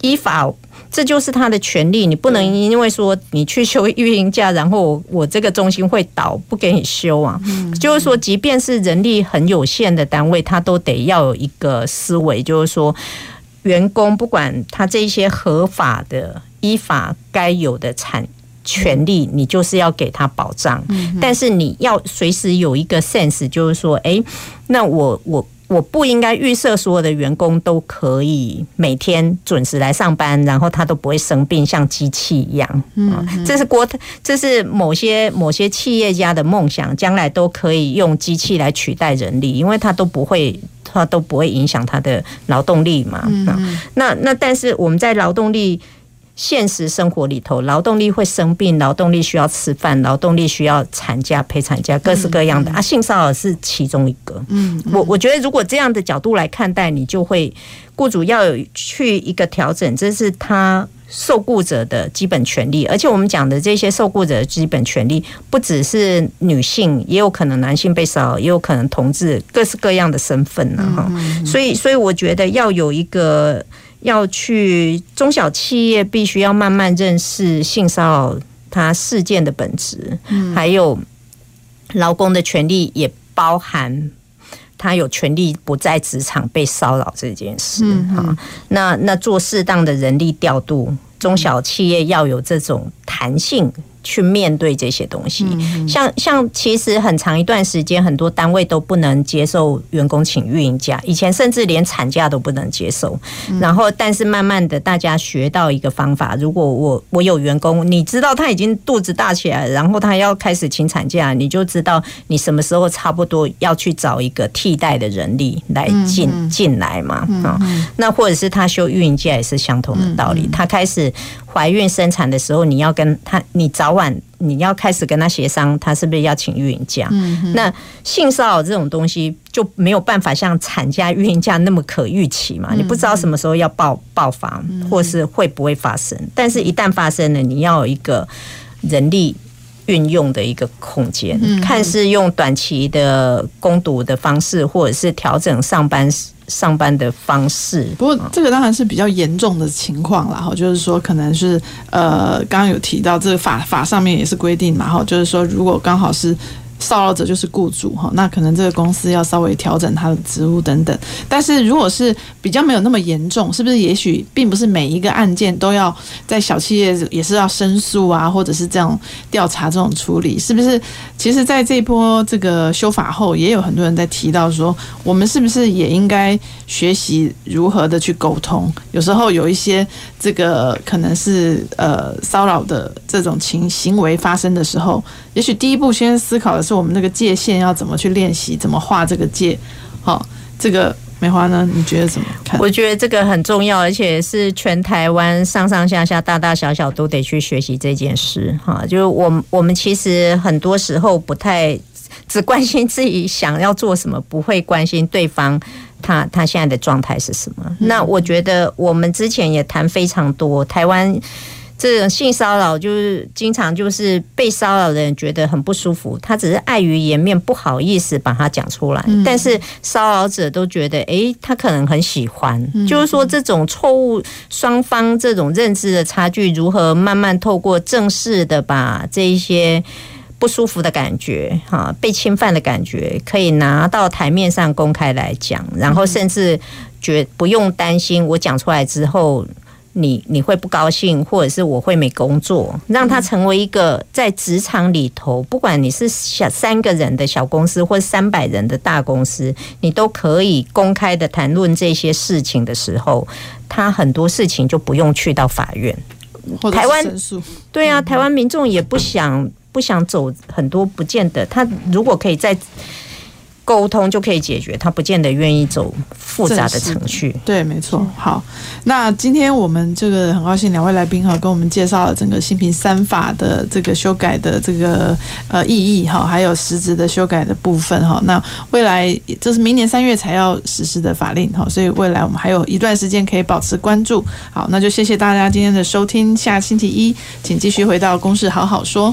依法。这就是他的权利，你不能因为说你去休育婴假，然后我我这个中心会倒，不给你休啊。嗯，就是说，即便是人力很有限的单位，他都得要有一个思维，就是说，员工不管他这些合法的、依法该有的产权利，你就是要给他保障。嗯，但是你要随时有一个 sense，就是说，哎，那我我。我不应该预设所有的员工都可以每天准时来上班，然后他都不会生病，像机器一样。嗯，这是国，这是某些某些企业家的梦想，将来都可以用机器来取代人力，因为他都不会，他都不会影响他的劳动力嘛。嗯，那那但是我们在劳动力。现实生活里头，劳动力会生病，劳动力需要吃饭，劳动力需要产假、陪产假，各式各样的、嗯嗯、啊。性骚扰是其中一个。嗯，嗯，我我觉得如果这样的角度来看待，你就会雇主要有去一个调整，这是他受雇者的基本权利。而且我们讲的这些受雇者的基本权利，不只是女性，也有可能男性被骚扰，也有可能同志，各式各样的身份呢。哈、嗯嗯，所以所以我觉得要有一个。要去中小企业，必须要慢慢认识性骚扰它事件的本质，嗯，还有劳工的权利，也包含他有权利不在职场被骚扰这件事。哈、嗯，那那做适当的人力调度，中小企业要有这种弹性。去面对这些东西，像像其实很长一段时间，很多单位都不能接受员工请运营假，以前甚至连产假都不能接受。然后，但是慢慢的，大家学到一个方法：如果我我有员工，你知道他已经肚子大起来，然后他要开始请产假，你就知道你什么时候差不多要去找一个替代的人力来进进来嘛。啊，那或者是他休运营假也是相同的道理，他开始。怀孕生产的时候，你要跟他，你早晚你要开始跟他协商，他是不是要请孕假？嗯，那性骚扰这种东西就没有办法像产假、孕假那么可预期嘛？你不知道什么时候要爆爆发，或是会不会发生？但是，一旦发生了，你要有一个人力运用的一个空间，看是用短期的攻读的方式，或者是调整上班时。上班的方式，不过这个当然是比较严重的情况了。哈，就是说可能是呃，刚刚有提到这个法法上面也是规定嘛，哈，就是说如果刚好是。骚扰者就是雇主哈，那可能这个公司要稍微调整他的职务等等。但是如果是比较没有那么严重，是不是也许并不是每一个案件都要在小企业也是要申诉啊，或者是这样调查这种处理？是不是？其实，在这波这个修法后，也有很多人在提到说，我们是不是也应该学习如何的去沟通？有时候有一些这个可能是呃骚扰的这种情行为发生的时候。也许第一步先思考的是我们那个界限要怎么去练习，怎么画这个界。好，这个梅花呢？你觉得怎么看？我觉得这个很重要，而且是全台湾上上下下、大大小小都得去学习这件事。哈，就是我们我们其实很多时候不太只关心自己想要做什么，不会关心对方他他现在的状态是什么。那我觉得我们之前也谈非常多台湾。这种性骚扰就是经常就是被骚扰的人觉得很不舒服，他只是碍于颜面不好意思把它讲出来，但是骚扰者都觉得，哎，他可能很喜欢。就是说，这种错误双方这种认知的差距，如何慢慢透过正式的把这一些不舒服的感觉，哈，被侵犯的感觉，可以拿到台面上公开来讲，然后甚至觉不用担心我讲出来之后。你你会不高兴，或者是我会没工作，让他成为一个在职场里头，不管你是小三个人的小公司，或三百人的大公司，你都可以公开的谈论这些事情的时候，他很多事情就不用去到法院。台湾对啊，台湾民众也不想不想走很多，不见得他如果可以在。沟通就可以解决，他不见得愿意走复杂的程序。对，没错。好，那今天我们这个很高兴两位来宾哈，跟我们介绍了整个新平三法的这个修改的这个呃意义哈，还有实质的修改的部分哈。那未来这是明年三月才要实施的法令哈，所以未来我们还有一段时间可以保持关注。好，那就谢谢大家今天的收听，下星期一请继续回到公事好好说。